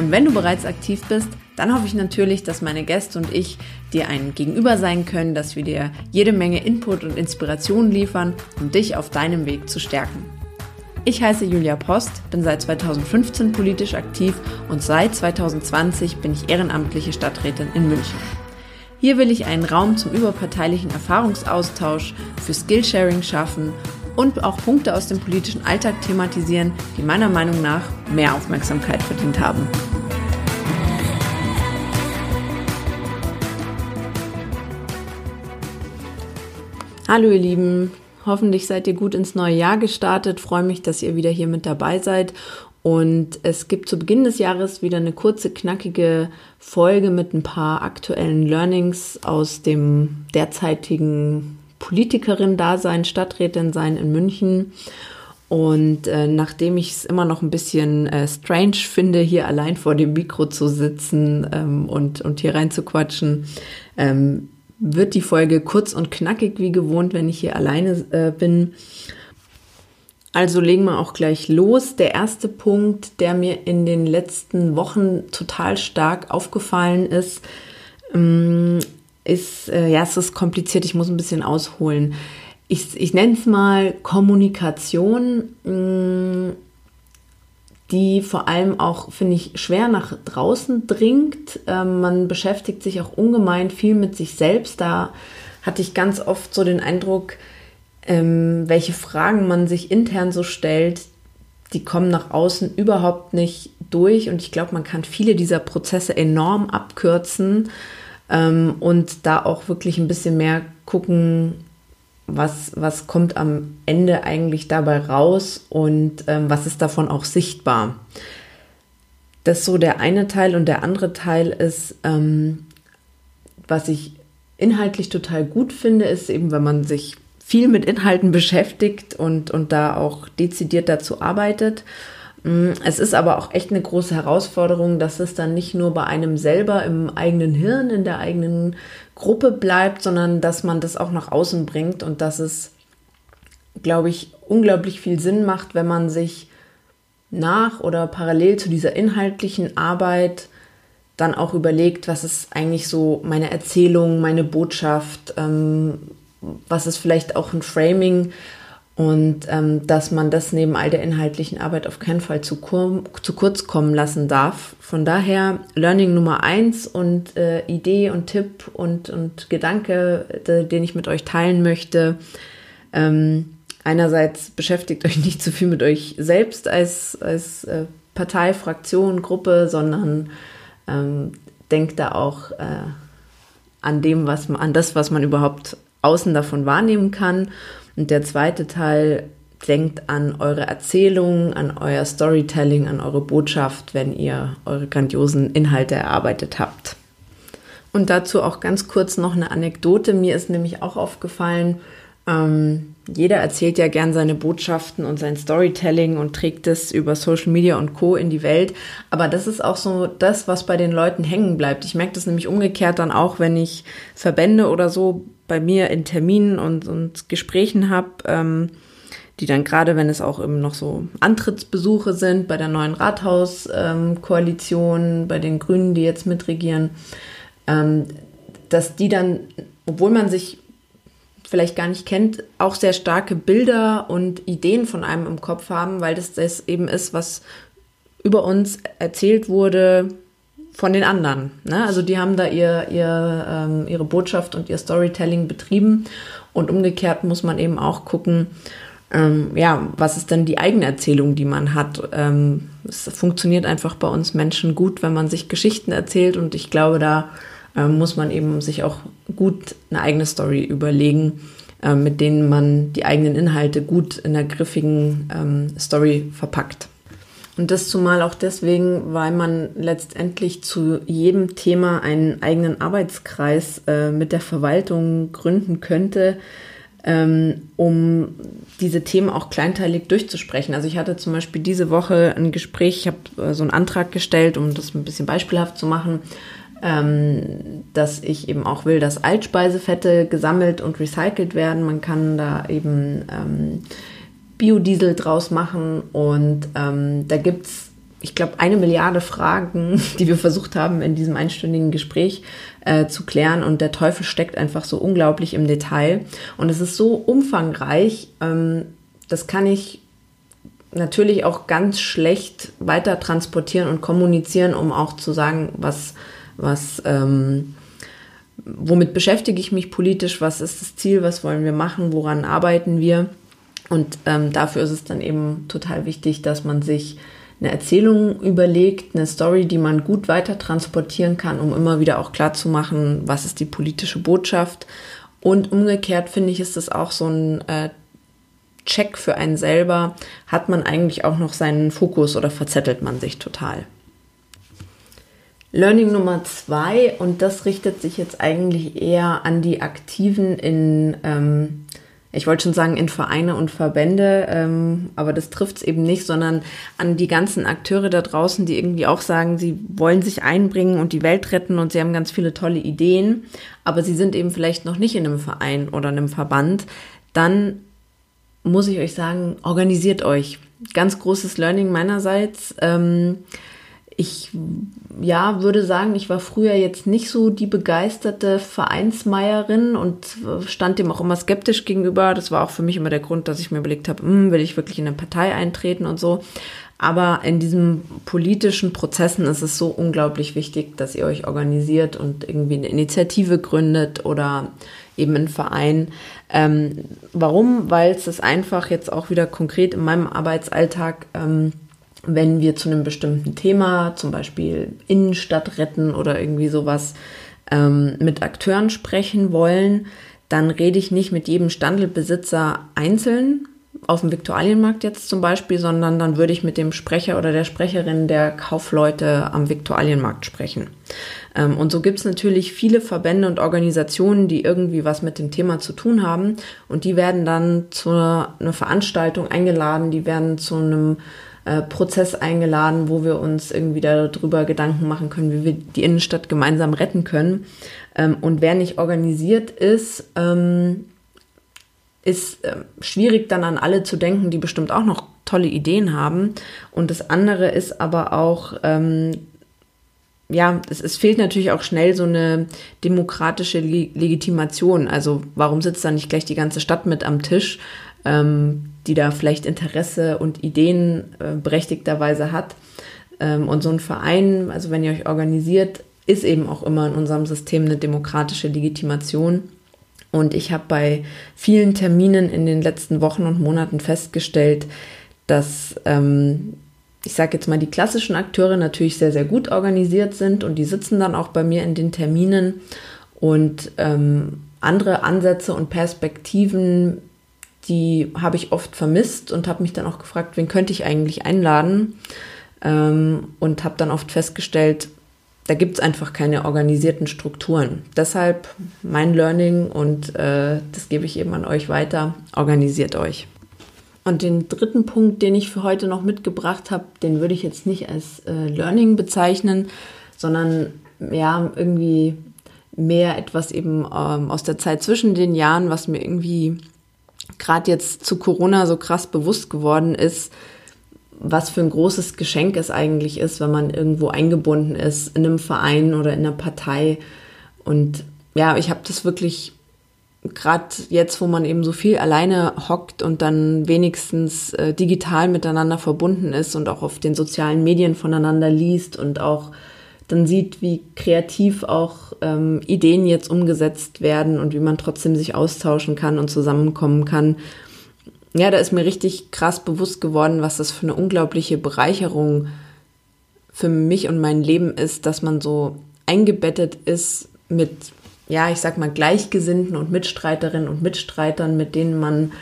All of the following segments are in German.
Und wenn du bereits aktiv bist, dann hoffe ich natürlich, dass meine Gäste und ich dir ein Gegenüber sein können, dass wir dir jede Menge Input und Inspiration liefern, um dich auf deinem Weg zu stärken. Ich heiße Julia Post, bin seit 2015 politisch aktiv und seit 2020 bin ich ehrenamtliche Stadträtin in München. Hier will ich einen Raum zum überparteilichen Erfahrungsaustausch, für Skillsharing schaffen und auch Punkte aus dem politischen Alltag thematisieren, die meiner Meinung nach mehr Aufmerksamkeit verdient haben. Hallo ihr Lieben, hoffentlich seid ihr gut ins neue Jahr gestartet. Freue mich, dass ihr wieder hier mit dabei seid und es gibt zu Beginn des Jahres wieder eine kurze, knackige Folge mit ein paar aktuellen Learnings aus dem derzeitigen Politikerin-Dasein, Stadträtin-Sein in München. Und äh, nachdem ich es immer noch ein bisschen äh, strange finde, hier allein vor dem Mikro zu sitzen ähm, und, und hier rein zu quatschen, ähm, wird die Folge kurz und knackig wie gewohnt, wenn ich hier alleine äh, bin. Also legen wir auch gleich los. Der erste Punkt, der mir in den letzten Wochen total stark aufgefallen ist, ähm, ist, äh, ja, es ist kompliziert, ich muss ein bisschen ausholen. Ich, ich nenne es mal Kommunikation, mm, die vor allem auch, finde ich, schwer nach draußen dringt. Ähm, man beschäftigt sich auch ungemein viel mit sich selbst. Da hatte ich ganz oft so den Eindruck, ähm, welche Fragen man sich intern so stellt, die kommen nach außen überhaupt nicht durch. Und ich glaube, man kann viele dieser Prozesse enorm abkürzen ähm, und da auch wirklich ein bisschen mehr gucken, was, was kommt am Ende eigentlich dabei raus und ähm, was ist davon auch sichtbar. Das ist so der eine Teil und der andere Teil ist, ähm, was ich inhaltlich total gut finde, ist eben, wenn man sich viel mit Inhalten beschäftigt und, und da auch dezidiert dazu arbeitet. Mm, es ist aber auch echt eine große Herausforderung, dass es dann nicht nur bei einem selber im eigenen Hirn, in der eigenen Gruppe bleibt, sondern dass man das auch nach außen bringt und dass es, glaube ich, unglaublich viel Sinn macht, wenn man sich nach oder parallel zu dieser inhaltlichen Arbeit dann auch überlegt, was ist eigentlich so meine Erzählung, meine Botschaft, ähm, was ist vielleicht auch ein Framing und ähm, dass man das neben all der inhaltlichen Arbeit auf keinen Fall zu, kur zu kurz kommen lassen darf. Von daher Learning Nummer eins und äh, Idee und Tipp und, und Gedanke, de, den ich mit euch teilen möchte. Ähm, einerseits beschäftigt euch nicht zu viel mit euch selbst als, als äh, Partei, Fraktion, Gruppe, sondern ähm, denkt da auch äh, an dem, was man, an das, was man überhaupt außen davon wahrnehmen kann. Und der zweite Teil denkt an eure Erzählungen, an euer Storytelling, an eure Botschaft, wenn ihr eure grandiosen Inhalte erarbeitet habt. Und dazu auch ganz kurz noch eine Anekdote. Mir ist nämlich auch aufgefallen, ähm, jeder erzählt ja gern seine Botschaften und sein Storytelling und trägt es über Social Media und Co. in die Welt. Aber das ist auch so das, was bei den Leuten hängen bleibt. Ich merke das nämlich umgekehrt dann auch, wenn ich Verbände oder so bei mir in Terminen und, und Gesprächen habe, ähm, die dann gerade, wenn es auch eben noch so Antrittsbesuche sind, bei der neuen Rathauskoalition, ähm, bei den Grünen, die jetzt mitregieren, ähm, dass die dann, obwohl man sich vielleicht gar nicht kennt, auch sehr starke Bilder und Ideen von einem im Kopf haben, weil das das eben ist, was über uns erzählt wurde, von den anderen. Ne? Also die haben da ihr, ihr, ähm, ihre Botschaft und ihr Storytelling betrieben und umgekehrt muss man eben auch gucken, ähm, ja, was ist denn die eigene Erzählung, die man hat. Ähm, es funktioniert einfach bei uns Menschen gut, wenn man sich Geschichten erzählt und ich glaube, da äh, muss man eben sich auch gut eine eigene Story überlegen, äh, mit denen man die eigenen Inhalte gut in einer griffigen ähm, Story verpackt. Und das zumal auch deswegen, weil man letztendlich zu jedem Thema einen eigenen Arbeitskreis äh, mit der Verwaltung gründen könnte, ähm, um diese Themen auch kleinteilig durchzusprechen. Also ich hatte zum Beispiel diese Woche ein Gespräch, ich habe äh, so einen Antrag gestellt, um das ein bisschen beispielhaft zu machen, ähm, dass ich eben auch will, dass Altspeisefette gesammelt und recycelt werden. Man kann da eben ähm, Biodiesel draus machen und ähm, da gibt's ich glaube, eine Milliarde Fragen, die wir versucht haben, in diesem einstündigen Gespräch äh, zu klären. Und der Teufel steckt einfach so unglaublich im Detail. Und es ist so umfangreich, ähm, das kann ich natürlich auch ganz schlecht weiter transportieren und kommunizieren, um auch zu sagen, was, was, ähm, womit beschäftige ich mich politisch, was ist das Ziel, was wollen wir machen, woran arbeiten wir. Und ähm, dafür ist es dann eben total wichtig, dass man sich eine Erzählung überlegt, eine Story, die man gut weiter transportieren kann, um immer wieder auch klar zu machen, was ist die politische Botschaft. Und umgekehrt finde ich, ist das auch so ein äh, Check für einen selber. Hat man eigentlich auch noch seinen Fokus oder verzettelt man sich total? Learning Nummer zwei, und das richtet sich jetzt eigentlich eher an die Aktiven in ähm, ich wollte schon sagen in Vereine und Verbände, ähm, aber das trifft es eben nicht, sondern an die ganzen Akteure da draußen, die irgendwie auch sagen, sie wollen sich einbringen und die Welt retten und sie haben ganz viele tolle Ideen, aber sie sind eben vielleicht noch nicht in einem Verein oder einem Verband, dann muss ich euch sagen, organisiert euch. Ganz großes Learning meinerseits. Ähm, ich ja, würde sagen, ich war früher jetzt nicht so die begeisterte Vereinsmeierin und stand dem auch immer skeptisch gegenüber. Das war auch für mich immer der Grund, dass ich mir überlegt habe, hm, will ich wirklich in eine Partei eintreten und so. Aber in diesen politischen Prozessen ist es so unglaublich wichtig, dass ihr euch organisiert und irgendwie eine Initiative gründet oder eben einen Verein. Ähm, warum? Weil es ist einfach jetzt auch wieder konkret in meinem Arbeitsalltag ähm, wenn wir zu einem bestimmten Thema, zum Beispiel Innenstadt retten oder irgendwie sowas, ähm, mit Akteuren sprechen wollen, dann rede ich nicht mit jedem Standelbesitzer einzeln, auf dem Viktualienmarkt jetzt zum Beispiel, sondern dann würde ich mit dem Sprecher oder der Sprecherin der Kaufleute am Viktualienmarkt sprechen. Ähm, und so gibt es natürlich viele Verbände und Organisationen, die irgendwie was mit dem Thema zu tun haben und die werden dann zu einer Veranstaltung eingeladen, die werden zu einem äh, Prozess eingeladen, wo wir uns irgendwie darüber Gedanken machen können, wie wir die Innenstadt gemeinsam retten können. Ähm, und wer nicht organisiert ist, ähm, ist äh, schwierig dann an alle zu denken, die bestimmt auch noch tolle Ideen haben. Und das andere ist aber auch, ähm, ja, es, es, fehlt natürlich auch schnell so eine demokratische Legitimation. Also warum sitzt da nicht gleich die ganze Stadt mit am Tisch? Ähm, die da vielleicht Interesse und Ideen äh, berechtigterweise hat. Ähm, und so ein Verein, also wenn ihr euch organisiert, ist eben auch immer in unserem System eine demokratische Legitimation. Und ich habe bei vielen Terminen in den letzten Wochen und Monaten festgestellt, dass ähm, ich sage jetzt mal, die klassischen Akteure natürlich sehr, sehr gut organisiert sind und die sitzen dann auch bei mir in den Terminen und ähm, andere Ansätze und Perspektiven die habe ich oft vermisst und habe mich dann auch gefragt, wen könnte ich eigentlich einladen? Ähm, und habe dann oft festgestellt, da gibt es einfach keine organisierten Strukturen. Deshalb mein Learning und äh, das gebe ich eben an euch weiter. Organisiert euch. Und den dritten Punkt, den ich für heute noch mitgebracht habe, den würde ich jetzt nicht als äh, Learning bezeichnen, sondern ja, irgendwie mehr etwas eben ähm, aus der Zeit zwischen den Jahren, was mir irgendwie gerade jetzt zu Corona so krass bewusst geworden ist, was für ein großes Geschenk es eigentlich ist, wenn man irgendwo eingebunden ist, in einem Verein oder in einer Partei. Und ja, ich habe das wirklich gerade jetzt, wo man eben so viel alleine hockt und dann wenigstens äh, digital miteinander verbunden ist und auch auf den sozialen Medien voneinander liest und auch dann sieht, wie kreativ auch ähm, Ideen jetzt umgesetzt werden und wie man trotzdem sich austauschen kann und zusammenkommen kann. Ja, da ist mir richtig krass bewusst geworden, was das für eine unglaubliche Bereicherung für mich und mein Leben ist, dass man so eingebettet ist mit, ja, ich sag mal, Gleichgesinnten und Mitstreiterinnen und Mitstreitern, mit denen man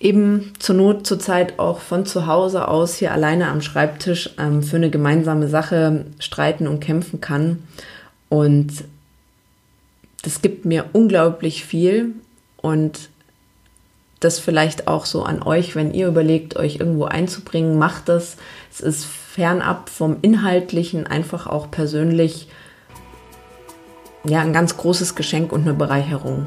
eben zur Not zurzeit auch von zu Hause aus hier alleine am Schreibtisch ähm, für eine gemeinsame Sache streiten und kämpfen kann. Und das gibt mir unglaublich viel und das vielleicht auch so an euch, wenn ihr überlegt, euch irgendwo einzubringen, macht das. Es ist fernab vom Inhaltlichen einfach auch persönlich ja ein ganz großes Geschenk und eine Bereicherung.